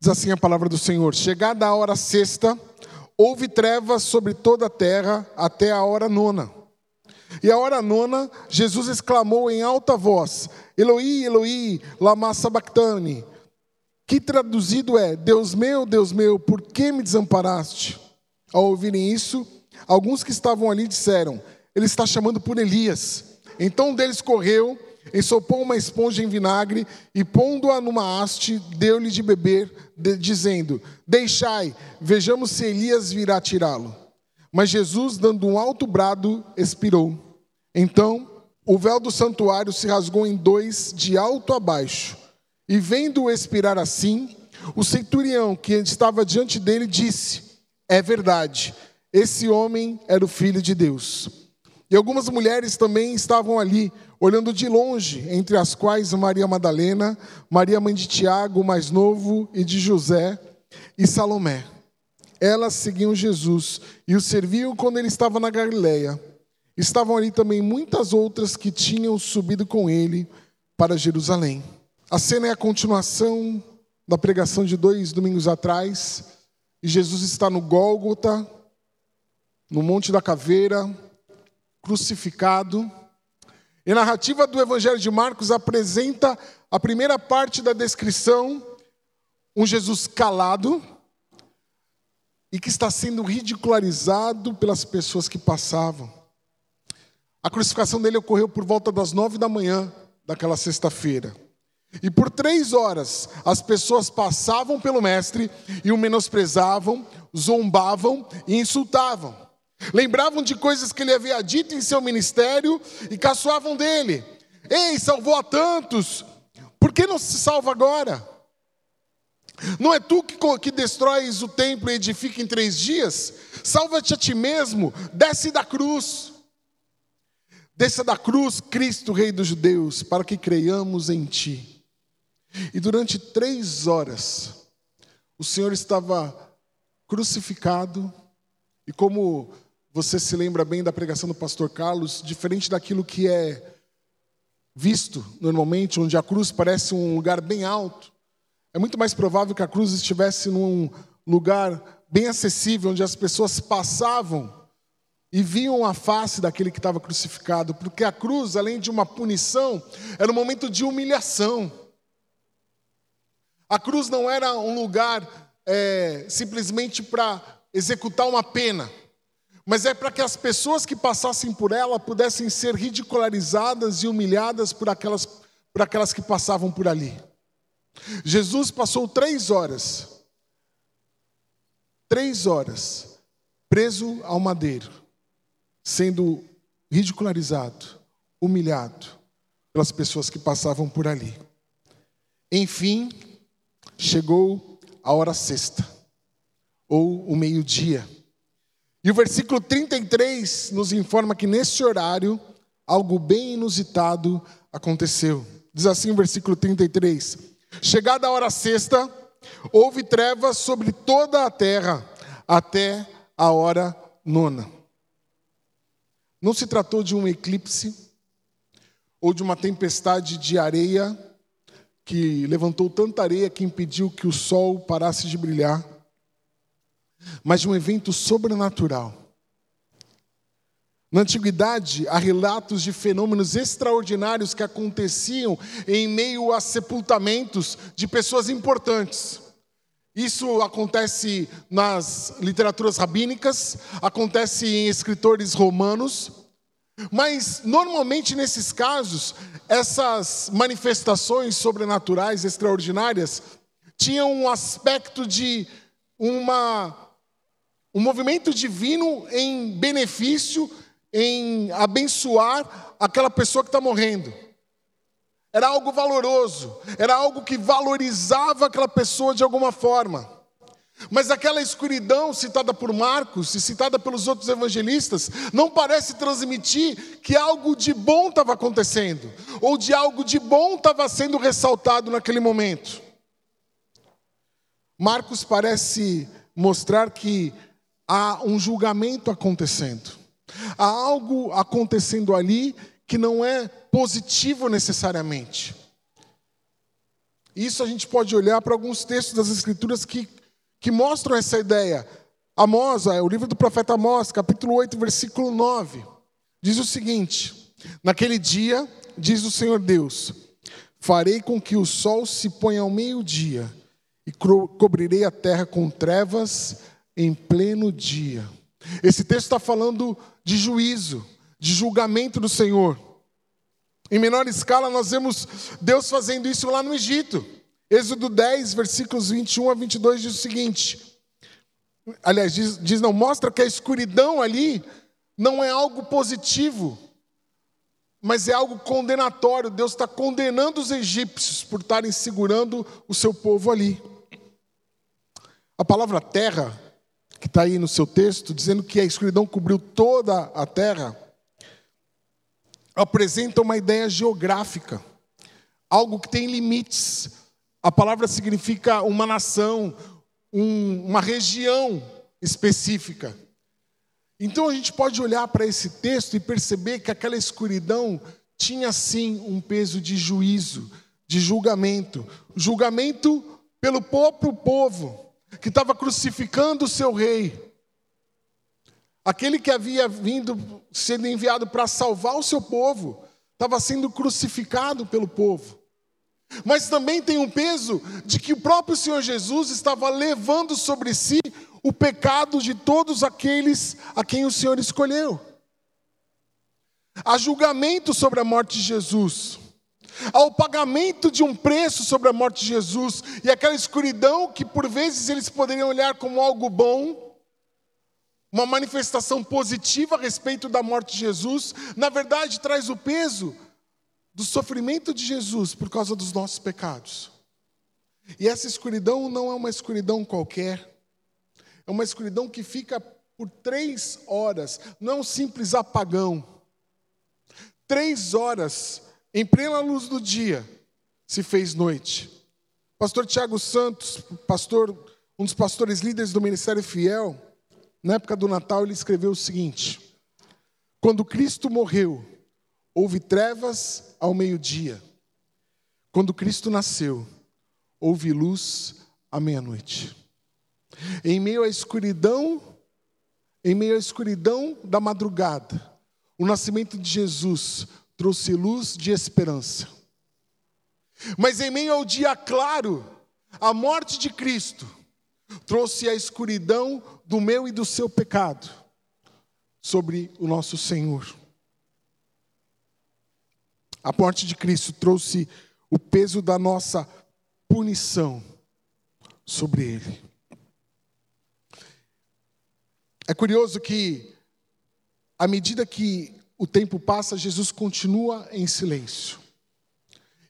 Diz assim a palavra do Senhor: Chegada a hora sexta, houve trevas sobre toda a terra até a hora nona. E a hora nona, Jesus exclamou em alta voz: Eloi, Eloi, lama sabachthani, que traduzido é: Deus meu, Deus meu, por que me desamparaste? Ao ouvirem isso, alguns que estavam ali disseram: Ele está chamando por Elias. Então um deles correu, ensopou uma esponja em vinagre e, pondo-a numa haste, deu-lhe de beber, dizendo: Deixai, vejamos se Elias virá tirá-lo. Mas Jesus, dando um alto brado, expirou. Então o véu do santuário se rasgou em dois, de alto a baixo. E vendo-o expirar assim, o centurião que estava diante dele disse: É verdade, esse homem era o filho de Deus. E algumas mulheres também estavam ali, olhando de longe, entre as quais Maria Madalena, Maria mãe de Tiago, mais novo, e de José, e Salomé. Elas seguiam Jesus e o serviam quando ele estava na Galileia. Estavam ali também muitas outras que tinham subido com ele para Jerusalém. A cena é a continuação da pregação de dois domingos atrás. E Jesus está no Gólgota, no Monte da Caveira, crucificado. E a narrativa do Evangelho de Marcos apresenta a primeira parte da descrição, um Jesus calado e que está sendo ridicularizado pelas pessoas que passavam. A crucificação dele ocorreu por volta das nove da manhã daquela sexta-feira. E por três horas as pessoas passavam pelo Mestre e o menosprezavam, zombavam e insultavam. Lembravam de coisas que ele havia dito em seu ministério e caçoavam dele. Ei, salvou a tantos, por que não se salva agora? Não é tu que, que destróis o templo e edifica em três dias? Salva-te a ti mesmo, desce da cruz. Desça da cruz, Cristo, Rei dos Judeus, para que creiamos em Ti. E durante três horas, o Senhor estava crucificado, e como você se lembra bem da pregação do pastor Carlos, diferente daquilo que é visto normalmente, onde a cruz parece um lugar bem alto, é muito mais provável que a cruz estivesse num lugar bem acessível, onde as pessoas passavam e viam a face daquele que estava crucificado, porque a cruz, além de uma punição, era um momento de humilhação. A cruz não era um lugar é, simplesmente para executar uma pena, mas é para que as pessoas que passassem por ela pudessem ser ridicularizadas e humilhadas por aquelas, por aquelas que passavam por ali. Jesus passou três horas, três horas, preso ao madeiro sendo ridicularizado, humilhado pelas pessoas que passavam por ali. Enfim, chegou a hora sexta, ou o meio-dia. E o versículo 33 nos informa que nesse horário algo bem inusitado aconteceu. Diz assim o versículo 33: Chegada a hora sexta, houve trevas sobre toda a terra até a hora nona. Não se tratou de um eclipse ou de uma tempestade de areia que levantou tanta areia que impediu que o sol parasse de brilhar, mas de um evento sobrenatural. Na antiguidade, há relatos de fenômenos extraordinários que aconteciam em meio a sepultamentos de pessoas importantes. Isso acontece nas literaturas rabínicas, acontece em escritores romanos, mas normalmente nesses casos, essas manifestações sobrenaturais extraordinárias tinham um aspecto de uma um movimento divino em benefício, em abençoar aquela pessoa que está morrendo. Era algo valoroso, era algo que valorizava aquela pessoa de alguma forma. Mas aquela escuridão citada por Marcos e citada pelos outros evangelistas não parece transmitir que algo de bom estava acontecendo, ou de algo de bom estava sendo ressaltado naquele momento. Marcos parece mostrar que há um julgamento acontecendo, há algo acontecendo ali que não é positivo necessariamente. isso a gente pode olhar para alguns textos das Escrituras que, que mostram essa ideia. Amós, é, o livro do profeta Amós, capítulo 8, versículo 9, diz o seguinte: Naquele dia, diz o Senhor Deus, farei com que o sol se ponha ao meio-dia e cobrirei a terra com trevas em pleno dia. Esse texto está falando de juízo, de julgamento do Senhor. Em menor escala, nós vemos Deus fazendo isso lá no Egito. Êxodo 10, versículos 21 a 22 diz o seguinte: aliás, diz, diz não, mostra que a escuridão ali não é algo positivo, mas é algo condenatório. Deus está condenando os egípcios por estarem segurando o seu povo ali. A palavra terra, que está aí no seu texto, dizendo que a escuridão cobriu toda a terra, apresenta uma ideia geográfica, algo que tem limites. A palavra significa uma nação, um, uma região específica. Então a gente pode olhar para esse texto e perceber que aquela escuridão tinha sim um peso de juízo, de julgamento julgamento pelo próprio povo, que estava crucificando o seu rei. Aquele que havia vindo, sendo enviado para salvar o seu povo, estava sendo crucificado pelo povo. Mas também tem um peso de que o próprio Senhor Jesus estava levando sobre si o pecado de todos aqueles a quem o Senhor escolheu. Há julgamento sobre a morte de Jesus, há o pagamento de um preço sobre a morte de Jesus, e aquela escuridão que por vezes eles poderiam olhar como algo bom, uma manifestação positiva a respeito da morte de Jesus, na verdade traz o peso do sofrimento de Jesus por causa dos nossos pecados. E essa escuridão não é uma escuridão qualquer, é uma escuridão que fica por três horas, não é um simples apagão. Três horas, em plena luz do dia, se fez noite. Pastor Tiago Santos, pastor, um dos pastores líderes do Ministério Fiel, na época do Natal, ele escreveu o seguinte: Quando Cristo morreu, houve trevas ao meio-dia. Quando Cristo nasceu, houve luz à meia-noite. Em meio à escuridão, em meio à escuridão da madrugada, o nascimento de Jesus trouxe luz de esperança. Mas em meio ao dia claro, a morte de Cristo trouxe a escuridão do meu e do seu pecado sobre o nosso Senhor. A morte de Cristo trouxe o peso da nossa punição sobre ele. É curioso que, à medida que o tempo passa, Jesus continua em silêncio.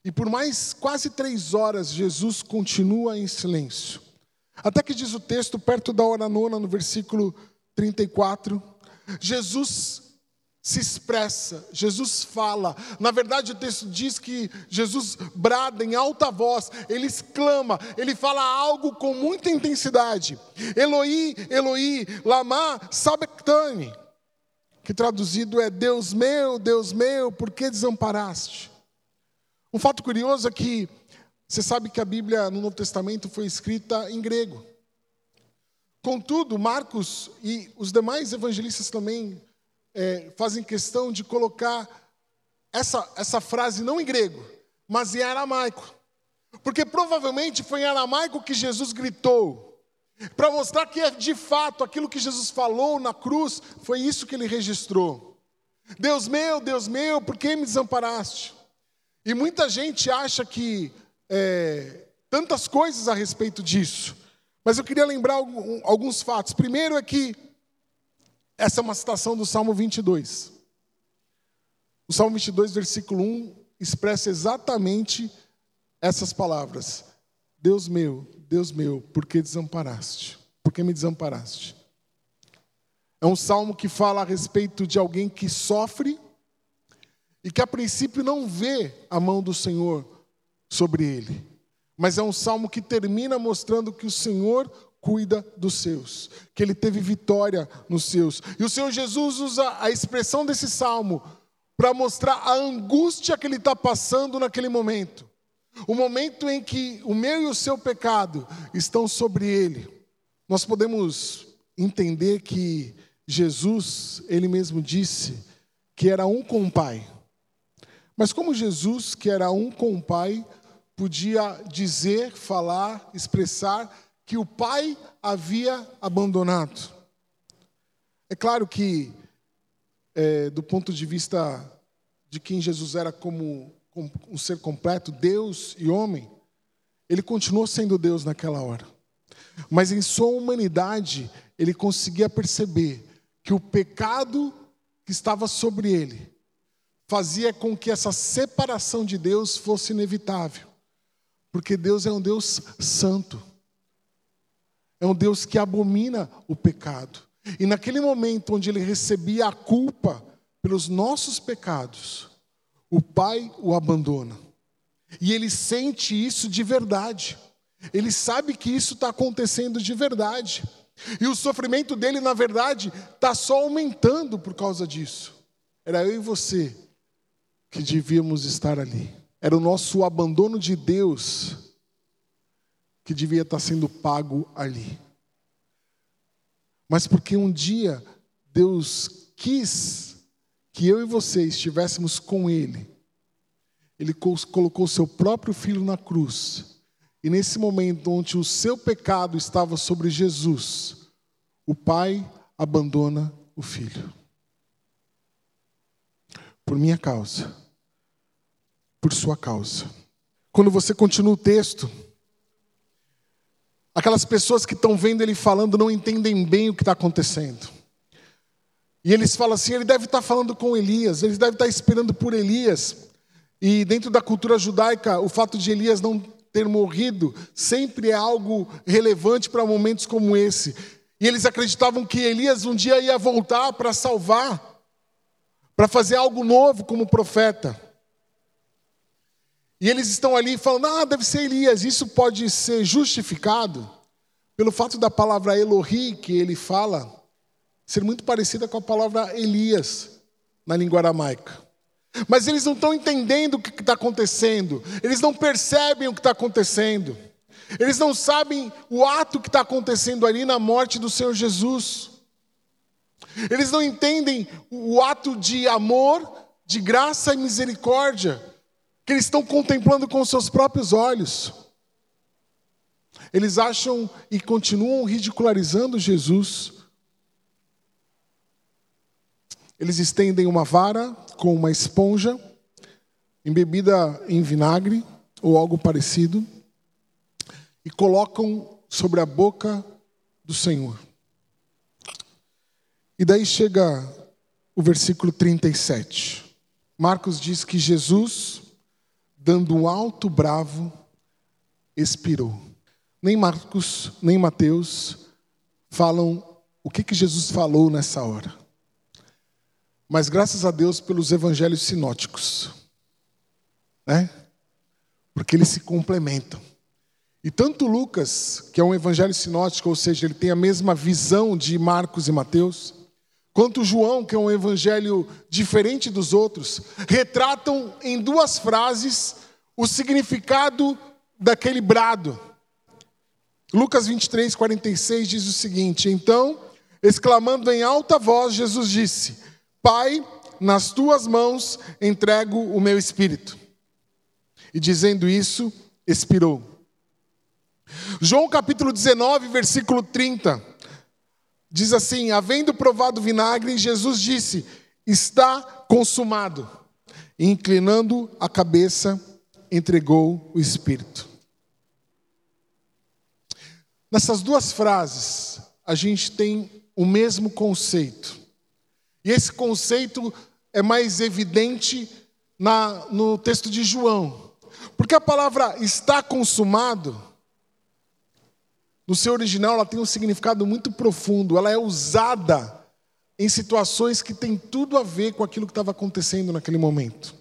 E por mais quase três horas, Jesus continua em silêncio. Até que diz o texto, perto da hora nona, no versículo 34, Jesus se expressa, Jesus fala. Na verdade, o texto diz que Jesus brada em alta voz, ele exclama, ele fala algo com muita intensidade. Eloi, Eloi, lama sabachthani, que traduzido é Deus meu, Deus meu, por que desamparaste? Um fato curioso é que você sabe que a Bíblia no Novo Testamento foi escrita em grego. Contudo, Marcos e os demais evangelistas também é, fazem questão de colocar essa, essa frase não em grego, mas em aramaico. Porque provavelmente foi em aramaico que Jesus gritou, para mostrar que é de fato aquilo que Jesus falou na cruz, foi isso que ele registrou. Deus meu, Deus meu, por que me desamparaste? E muita gente acha que é, tantas coisas a respeito disso. Mas eu queria lembrar alguns fatos. Primeiro é que essa é uma citação do Salmo 22. O Salmo 22, versículo 1, expressa exatamente essas palavras: Deus meu, Deus meu, por que desamparaste? Por que me desamparaste? É um salmo que fala a respeito de alguém que sofre e que a princípio não vê a mão do Senhor sobre ele. Mas é um salmo que termina mostrando que o Senhor cuida dos seus, que ele teve vitória nos seus. E o Senhor Jesus usa a expressão desse salmo para mostrar a angústia que ele está passando naquele momento. O momento em que o meu e o seu pecado estão sobre ele, nós podemos entender que Jesus, ele mesmo disse que era um com o Pai. Mas como Jesus, que era um com o Pai, podia dizer, falar, expressar que o Pai havia abandonado? É claro que, é, do ponto de vista de quem Jesus era como um ser completo, Deus e homem, ele continuou sendo Deus naquela hora. Mas em sua humanidade, ele conseguia perceber que o pecado que estava sobre ele fazia com que essa separação de Deus fosse inevitável. Porque Deus é um Deus santo. É um Deus que abomina o pecado. E naquele momento onde ele recebia a culpa pelos nossos pecados, o pai o abandona. E ele sente isso de verdade. Ele sabe que isso está acontecendo de verdade. E o sofrimento dele, na verdade, está só aumentando por causa disso. Era eu e você que devíamos estar ali. Era o nosso abandono de Deus que devia estar sendo pago ali. Mas porque um dia Deus quis que eu e você estivéssemos com Ele, Ele colocou seu próprio filho na cruz e nesse momento onde o seu pecado estava sobre Jesus, o pai abandona o filho. Por minha causa. Por sua causa. Quando você continua o texto, aquelas pessoas que estão vendo ele falando não entendem bem o que está acontecendo. E eles falam assim: ele deve estar falando com Elias, ele deve estar esperando por Elias. E dentro da cultura judaica, o fato de Elias não ter morrido sempre é algo relevante para momentos como esse. E eles acreditavam que Elias um dia ia voltar para salvar, para fazer algo novo como profeta. E eles estão ali falando: ah, deve ser Elias. Isso pode ser justificado pelo fato da palavra Elohi, que ele fala, ser muito parecida com a palavra Elias na língua aramaica. Mas eles não estão entendendo o que está acontecendo, eles não percebem o que está acontecendo, eles não sabem o ato que está acontecendo ali na morte do Senhor Jesus, eles não entendem o ato de amor, de graça e misericórdia que eles estão contemplando com seus próprios olhos. Eles acham e continuam ridicularizando Jesus Eles estendem uma vara com uma esponja, embebida em vinagre ou algo parecido, e colocam sobre a boca do Senhor. E daí chega o versículo 37. Marcos diz que Jesus, dando um alto bravo, expirou. Nem Marcos, nem Mateus falam o que, que Jesus falou nessa hora. Mas graças a Deus pelos evangelhos sinóticos, né? Porque eles se complementam. E tanto Lucas, que é um evangelho sinótico, ou seja, ele tem a mesma visão de Marcos e Mateus, quanto João, que é um evangelho diferente dos outros, retratam em duas frases o significado daquele brado. Lucas 23, 46 diz o seguinte: Então, exclamando em alta voz, Jesus disse: Pai, nas tuas mãos entrego o meu espírito. E dizendo isso, expirou. João capítulo 19, versículo 30, diz assim: Havendo provado vinagre, Jesus disse: Está consumado. E inclinando a cabeça, entregou o espírito. Nessas duas frases, a gente tem o mesmo conceito. E esse conceito é mais evidente na, no texto de João. Porque a palavra está consumado, no seu original, ela tem um significado muito profundo. Ela é usada em situações que têm tudo a ver com aquilo que estava acontecendo naquele momento.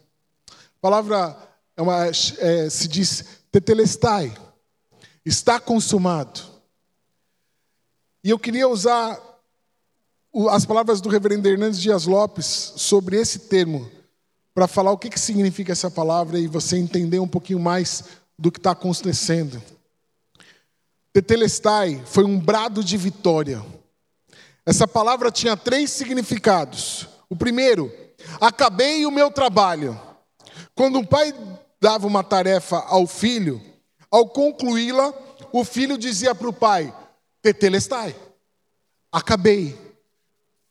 A palavra é uma, é, se diz tetelestai, está consumado. E eu queria usar as palavras do reverendo Hernandes Dias Lopes sobre esse termo, para falar o que, que significa essa palavra e você entender um pouquinho mais do que está acontecendo. Tetelestai foi um brado de vitória. Essa palavra tinha três significados. O primeiro, acabei o meu trabalho. Quando um pai dava uma tarefa ao filho, ao concluí-la, o filho dizia para o pai: Tetelestai, acabei,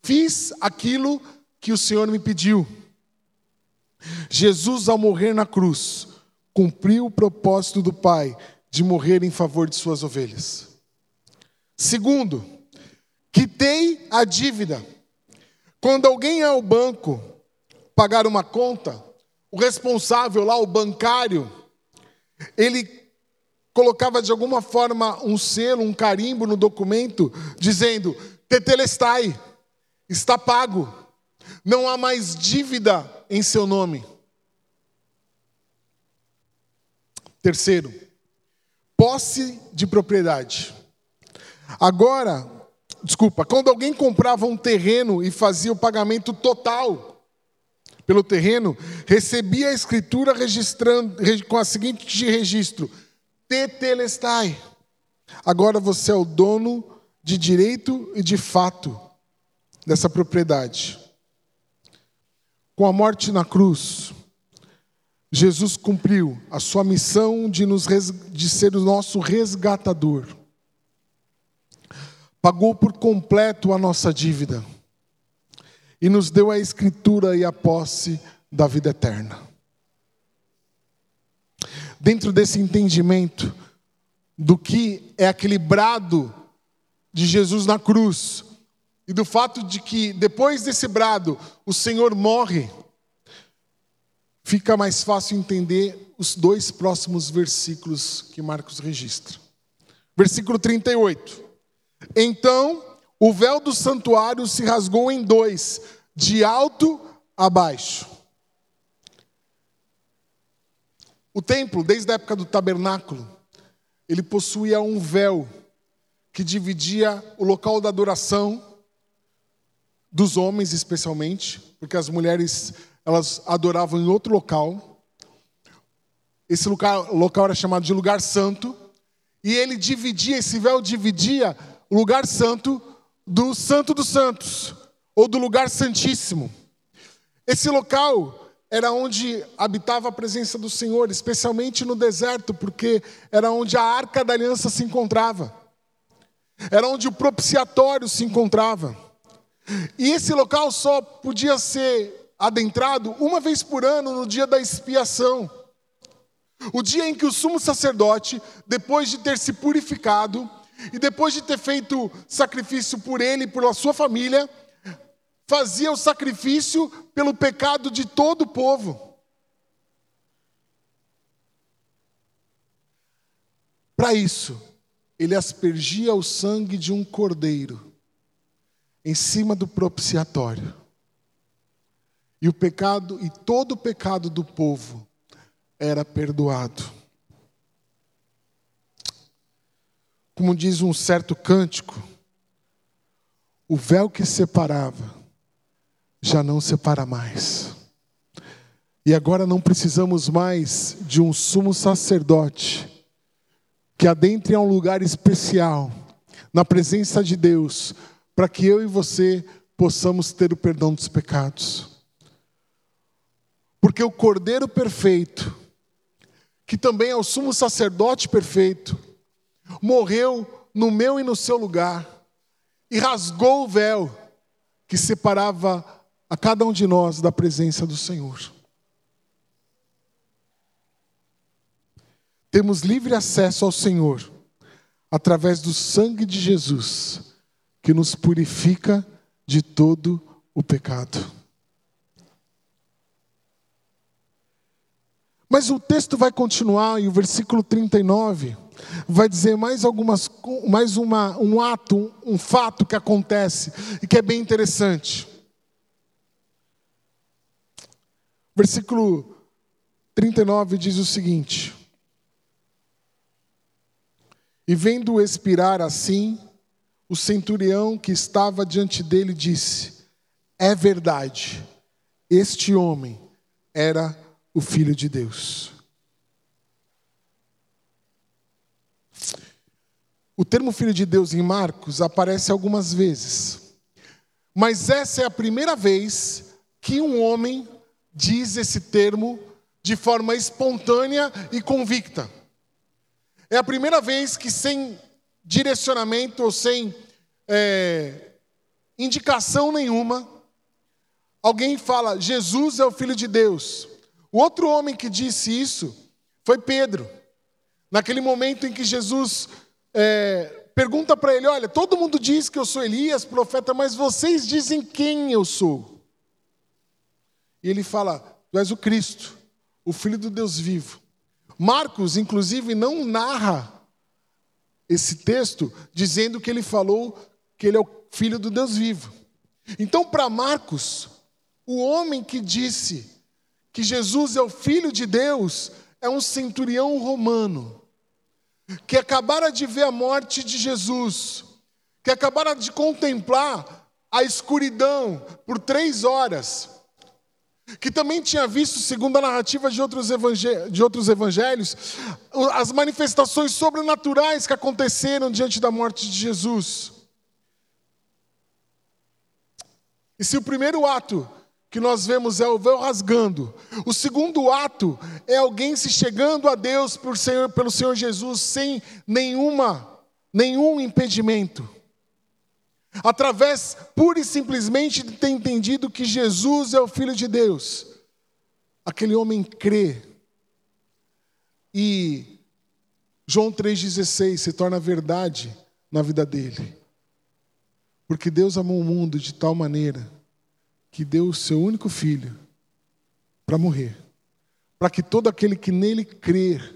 fiz aquilo que o Senhor me pediu. Jesus, ao morrer na cruz, cumpriu o propósito do Pai de morrer em favor de suas ovelhas. Segundo, quitei a dívida. Quando alguém ia ao banco pagar uma conta, o responsável lá, o bancário, ele colocava de alguma forma um selo, um carimbo no documento, dizendo: Tetelestai, está pago, não há mais dívida em seu nome. Terceiro, posse de propriedade. Agora, desculpa, quando alguém comprava um terreno e fazia o pagamento total pelo terreno, recebia a escritura registrando com a seguinte registro: Tetelestai. Agora você é o dono de direito e de fato dessa propriedade. Com a morte na cruz, Jesus cumpriu a sua missão de, nos, de ser o nosso resgatador. Pagou por completo a nossa dívida e nos deu a escritura e a posse da vida eterna. Dentro desse entendimento do que é aquele brado de Jesus na cruz e do fato de que depois desse brado o Senhor morre, fica mais fácil entender os dois próximos versículos que Marcos registra. Versículo 38. Então o véu do santuário se rasgou em dois, de alto a baixo. O templo, desde a época do tabernáculo, ele possuía um véu que dividia o local da adoração dos homens especialmente, porque as mulheres elas adoravam em outro local. Esse local, local era chamado de lugar santo, e ele dividia, esse véu dividia o lugar santo do Santo dos Santos, ou do lugar santíssimo. Esse local era onde habitava a presença do Senhor, especialmente no deserto, porque era onde a arca da aliança se encontrava, era onde o propiciatório se encontrava. E esse local só podia ser adentrado uma vez por ano no dia da expiação. O dia em que o sumo sacerdote, depois de ter se purificado e depois de ter feito sacrifício por ele e pela sua família, fazia o sacrifício pelo pecado de todo o povo. Para isso, ele aspergia o sangue de um cordeiro em cima do propiciatório. E o pecado, e todo o pecado do povo era perdoado. Como diz um certo cântico, o véu que separava já não separa mais. E agora não precisamos mais de um sumo sacerdote que adentre a um lugar especial, na presença de Deus, para que eu e você possamos ter o perdão dos pecados. Porque o Cordeiro perfeito, que também é o sumo sacerdote perfeito, morreu no meu e no seu lugar e rasgou o véu que separava a cada um de nós da presença do Senhor. Temos livre acesso ao Senhor através do sangue de Jesus, que nos purifica de todo o pecado. Mas o texto vai continuar e o versículo 39 vai dizer mais algumas mais uma, um ato, um fato que acontece e que é bem interessante. Versículo 39 diz o seguinte: E vendo expirar assim, o centurião que estava diante dele disse: É verdade, este homem era o Filho de Deus. O termo filho de Deus em Marcos aparece algumas vezes, mas essa é a primeira vez que um homem diz esse termo de forma espontânea e convicta. É a primeira vez que, sem direcionamento ou sem é, indicação nenhuma, alguém fala: Jesus é o Filho de Deus. O outro homem que disse isso foi Pedro. Naquele momento em que Jesus é, pergunta para ele: Olha, todo mundo diz que eu sou Elias, profeta, mas vocês dizem quem eu sou? E ele fala: Tu és o Cristo, o Filho do Deus vivo. Marcos, inclusive, não narra esse texto dizendo que ele falou que ele é o Filho do Deus vivo. Então, para Marcos, o homem que disse que Jesus é o Filho de Deus é um centurião romano que acabara de ver a morte de Jesus, que acabara de contemplar a escuridão por três horas, que também tinha visto, segundo a narrativa de outros, de outros evangelhos, as manifestações sobrenaturais que aconteceram diante da morte de Jesus. E se o primeiro ato que nós vemos é o véu rasgando. O segundo ato é alguém se chegando a Deus por Senhor, pelo Senhor Jesus sem nenhuma, nenhum impedimento. Através pura e simplesmente de ter entendido que Jesus é o Filho de Deus. Aquele homem crê. E João 3,16 se torna verdade na vida dele. Porque Deus amou o mundo de tal maneira que deu o seu único filho para morrer, para que todo aquele que nele crer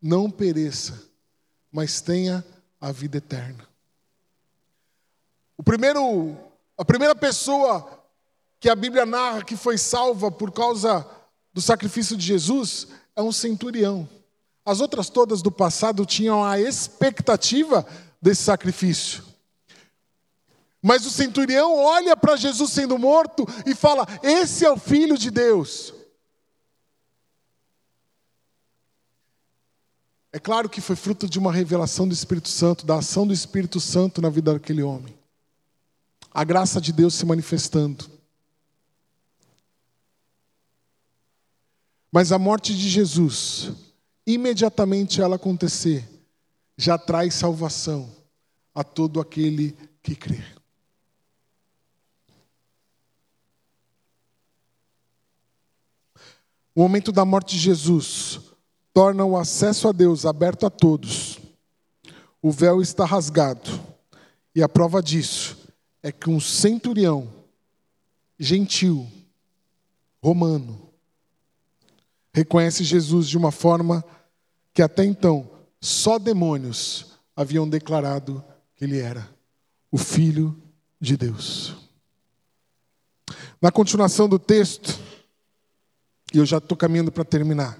não pereça, mas tenha a vida eterna. O primeiro, a primeira pessoa que a Bíblia narra que foi salva por causa do sacrifício de Jesus é um centurião. As outras todas do passado tinham a expectativa desse sacrifício. Mas o centurião olha para Jesus sendo morto e fala: Esse é o filho de Deus. É claro que foi fruto de uma revelação do Espírito Santo, da ação do Espírito Santo na vida daquele homem. A graça de Deus se manifestando. Mas a morte de Jesus, imediatamente ela acontecer, já traz salvação a todo aquele que crê. O momento da morte de Jesus torna o acesso a Deus aberto a todos. O véu está rasgado. E a prova disso é que um centurião gentil, romano, reconhece Jesus de uma forma que até então só demônios haviam declarado que ele era o Filho de Deus. Na continuação do texto, e eu já estou caminhando para terminar.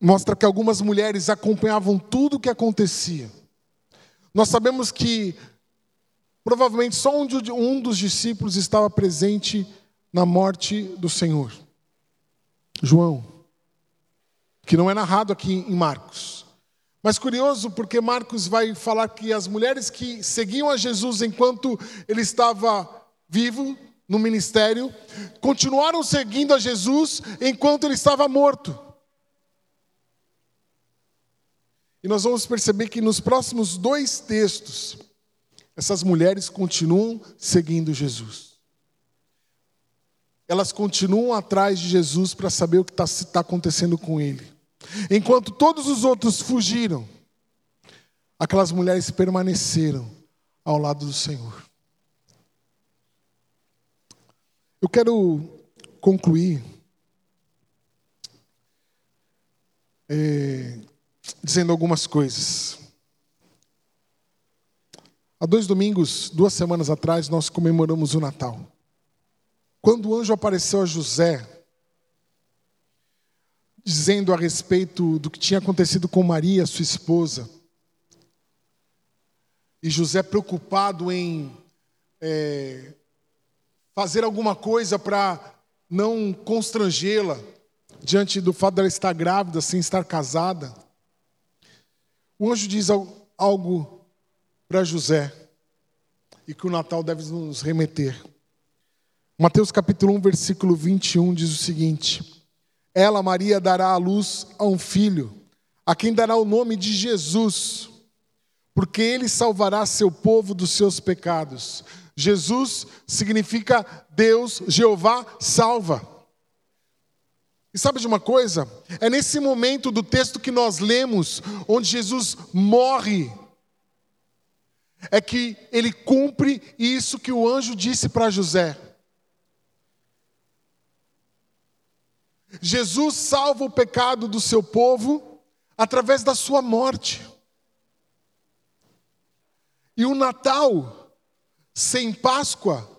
Mostra que algumas mulheres acompanhavam tudo o que acontecia. Nós sabemos que provavelmente só um dos discípulos estava presente na morte do Senhor. João, que não é narrado aqui em Marcos. Mas curioso porque Marcos vai falar que as mulheres que seguiam a Jesus enquanto ele estava vivo, no ministério, continuaram seguindo a Jesus enquanto ele estava morto. E nós vamos perceber que nos próximos dois textos, essas mulheres continuam seguindo Jesus. Elas continuam atrás de Jesus para saber o que está tá acontecendo com ele. Enquanto todos os outros fugiram, aquelas mulheres permaneceram ao lado do Senhor. Eu quero concluir é, dizendo algumas coisas. Há dois domingos, duas semanas atrás, nós comemoramos o Natal. Quando o anjo apareceu a José, dizendo a respeito do que tinha acontecido com Maria, sua esposa, e José preocupado em é, fazer alguma coisa para não constrangê-la diante do fato dela estar grávida, sem estar casada. O anjo diz algo para José e que o Natal deve nos remeter. Mateus capítulo 1, versículo 21 diz o seguinte: Ela, Maria, dará à luz a um filho, a quem dará o nome de Jesus, porque ele salvará seu povo dos seus pecados. Jesus significa Deus, Jeová salva. E sabe de uma coisa? É nesse momento do texto que nós lemos, onde Jesus morre, é que ele cumpre isso que o anjo disse para José. Jesus salva o pecado do seu povo através da sua morte. E o Natal sem Páscoa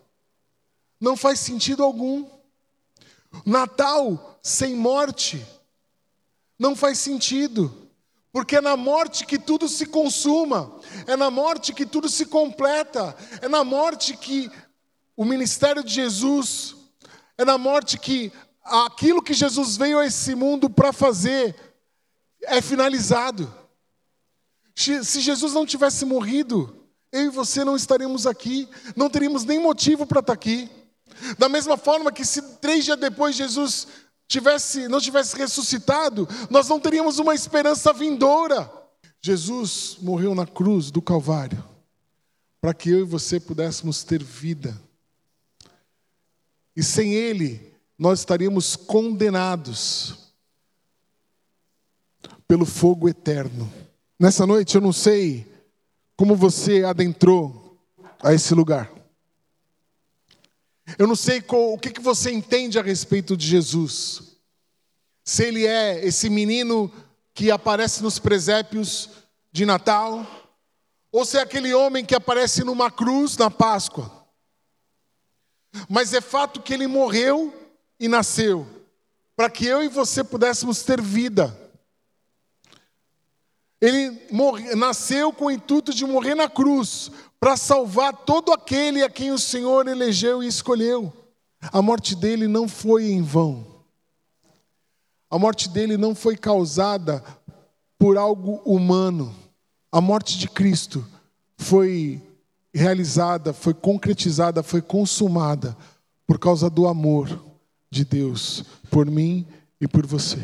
não faz sentido algum. Natal sem morte não faz sentido, porque é na morte que tudo se consuma, é na morte que tudo se completa, é na morte que o ministério de Jesus, é na morte que aquilo que Jesus veio a esse mundo para fazer é finalizado. Se Jesus não tivesse morrido, eu e você não estaríamos aqui, não teríamos nem motivo para estar aqui. Da mesma forma que se três dias depois Jesus tivesse, não tivesse ressuscitado, nós não teríamos uma esperança vindoura. Jesus morreu na cruz do Calvário para que eu e você pudéssemos ter vida. E sem Ele, nós estaríamos condenados pelo fogo eterno. Nessa noite, eu não sei como você adentrou a esse lugar. Eu não sei qual, o que, que você entende a respeito de Jesus. Se ele é esse menino que aparece nos presépios de Natal, ou se é aquele homem que aparece numa cruz na Páscoa. Mas é fato que ele morreu e nasceu para que eu e você pudéssemos ter vida. Ele morre, nasceu com o intuito de morrer na cruz, para salvar todo aquele a quem o Senhor elegeu e escolheu. A morte dele não foi em vão. A morte dele não foi causada por algo humano. A morte de Cristo foi realizada, foi concretizada, foi consumada por causa do amor de Deus por mim e por você.